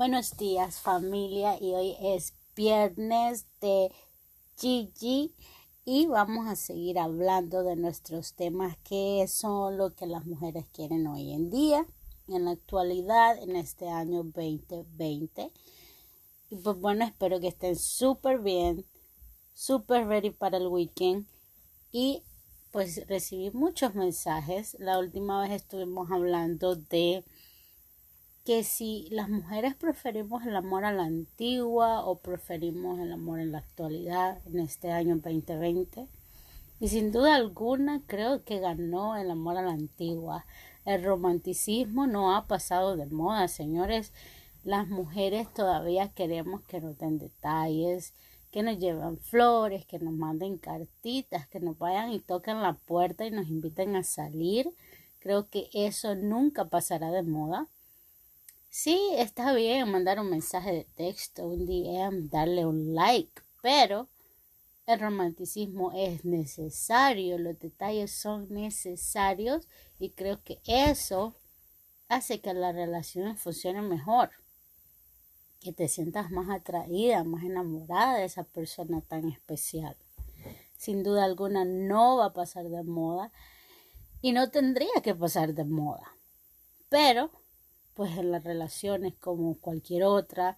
Buenos días familia y hoy es viernes de Gigi y vamos a seguir hablando de nuestros temas que son lo que las mujeres quieren hoy en día, en la actualidad, en este año 2020. Y pues bueno, espero que estén súper bien, súper ready para el weekend y pues recibí muchos mensajes. La última vez estuvimos hablando de que si las mujeres preferimos el amor a la antigua o preferimos el amor en la actualidad en este año 2020. Y sin duda alguna creo que ganó el amor a la antigua. El romanticismo no ha pasado de moda, señores. Las mujeres todavía queremos que nos den detalles, que nos lleven flores, que nos manden cartitas, que nos vayan y toquen la puerta y nos inviten a salir. Creo que eso nunca pasará de moda. Sí, está bien mandar un mensaje de texto, un DM, darle un like, pero el romanticismo es necesario, los detalles son necesarios y creo que eso hace que la relación funcione mejor, que te sientas más atraída, más enamorada de esa persona tan especial. Sin duda alguna no va a pasar de moda y no tendría que pasar de moda, pero pues en las relaciones como cualquier otra.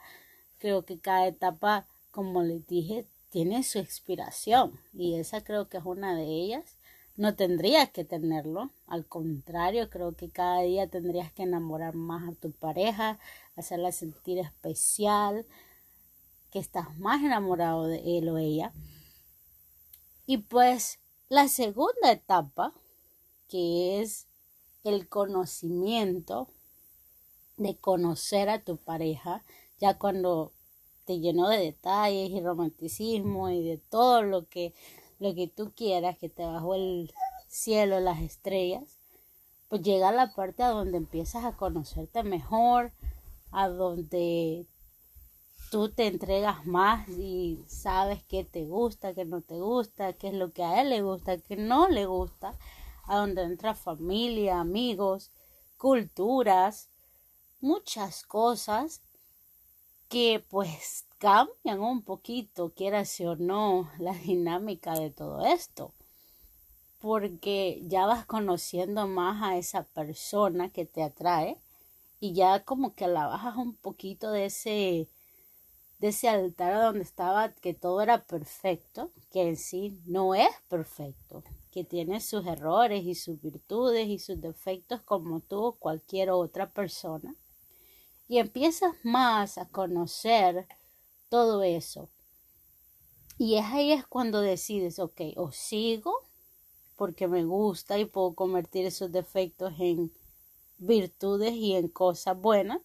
Creo que cada etapa, como les dije, tiene su expiración y esa creo que es una de ellas. No tendrías que tenerlo, al contrario, creo que cada día tendrías que enamorar más a tu pareja, hacerla sentir especial, que estás más enamorado de él o ella. Y pues la segunda etapa, que es el conocimiento, de conocer a tu pareja, ya cuando te llenó de detalles y romanticismo y de todo lo que, lo que tú quieras, que te bajó el cielo, las estrellas, pues llega la parte a donde empiezas a conocerte mejor, a donde tú te entregas más y sabes qué te gusta, qué no te gusta, qué es lo que a él le gusta, qué no le gusta, a donde entra familia, amigos, culturas, muchas cosas que pues cambian un poquito, quieras o no, la dinámica de todo esto. Porque ya vas conociendo más a esa persona que te atrae y ya como que la bajas un poquito de ese de ese altar donde estaba que todo era perfecto, que en sí no es perfecto, que tiene sus errores y sus virtudes y sus defectos como tú o cualquier otra persona y empiezas más a conocer todo eso. Y es ahí es cuando decides, ok, o sigo porque me gusta y puedo convertir esos defectos en virtudes y en cosas buenas,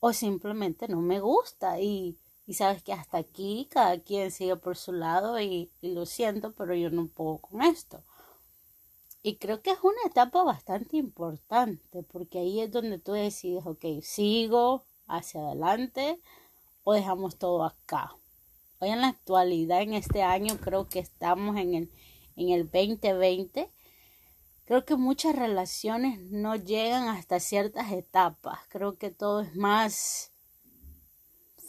o simplemente no me gusta y, y sabes que hasta aquí cada quien sigue por su lado y, y lo siento, pero yo no puedo con esto. Y creo que es una etapa bastante importante porque ahí es donde tú decides, ok, sigo hacia adelante o dejamos todo acá. Hoy en la actualidad, en este año, creo que estamos en el, en el 2020. Creo que muchas relaciones no llegan hasta ciertas etapas. Creo que todo es más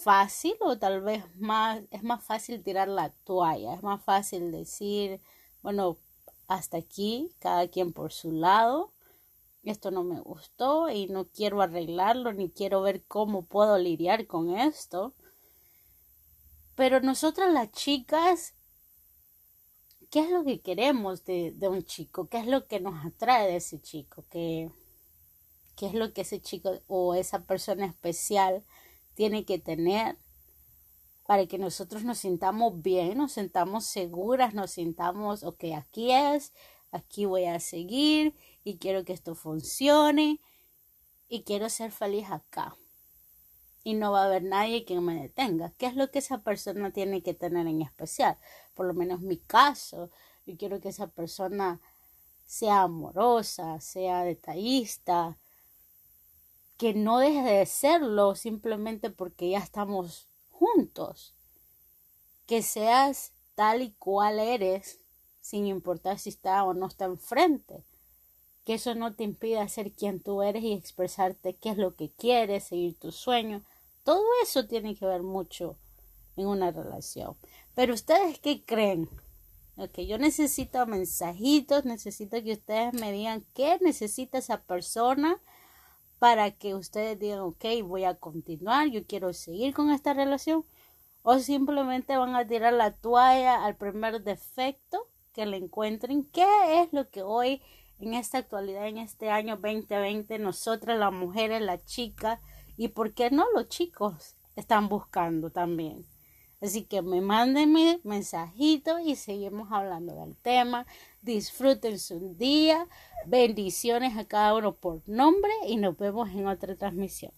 fácil o tal vez más, es más fácil tirar la toalla. Es más fácil decir, bueno, hasta aquí, cada quien por su lado. Esto no me gustó y no quiero arreglarlo ni quiero ver cómo puedo lidiar con esto. Pero nosotras las chicas, ¿qué es lo que queremos de, de un chico? ¿Qué es lo que nos atrae de ese chico? ¿Qué, ¿Qué es lo que ese chico o esa persona especial tiene que tener? Para que nosotros nos sintamos bien, nos sintamos seguras, nos sintamos, ok, aquí es, aquí voy a seguir y quiero que esto funcione y quiero ser feliz acá. Y no va a haber nadie que me detenga. ¿Qué es lo que esa persona tiene que tener en especial? Por lo menos mi caso. Yo quiero que esa persona sea amorosa, sea detallista, que no deje de serlo simplemente porque ya estamos juntos. Que seas tal y cual eres, sin importar si está o no está enfrente. Que eso no te impida ser quien tú eres y expresarte qué es lo que quieres, seguir tus sueños. Todo eso tiene que ver mucho en una relación. Pero ustedes qué creen? Ok, yo necesito mensajitos, necesito que ustedes me digan qué necesita esa persona para que ustedes digan, ok, voy a continuar, yo quiero seguir con esta relación. O simplemente van a tirar la toalla al primer defecto que le encuentren. ¿Qué es lo que hoy, en esta actualidad, en este año 2020, nosotras las mujeres, las chicas, y por qué no los chicos están buscando también? Así que me mándenme mensajito y seguimos hablando del tema. Disfruten su día. Bendiciones a cada uno por nombre y nos vemos en otra transmisión.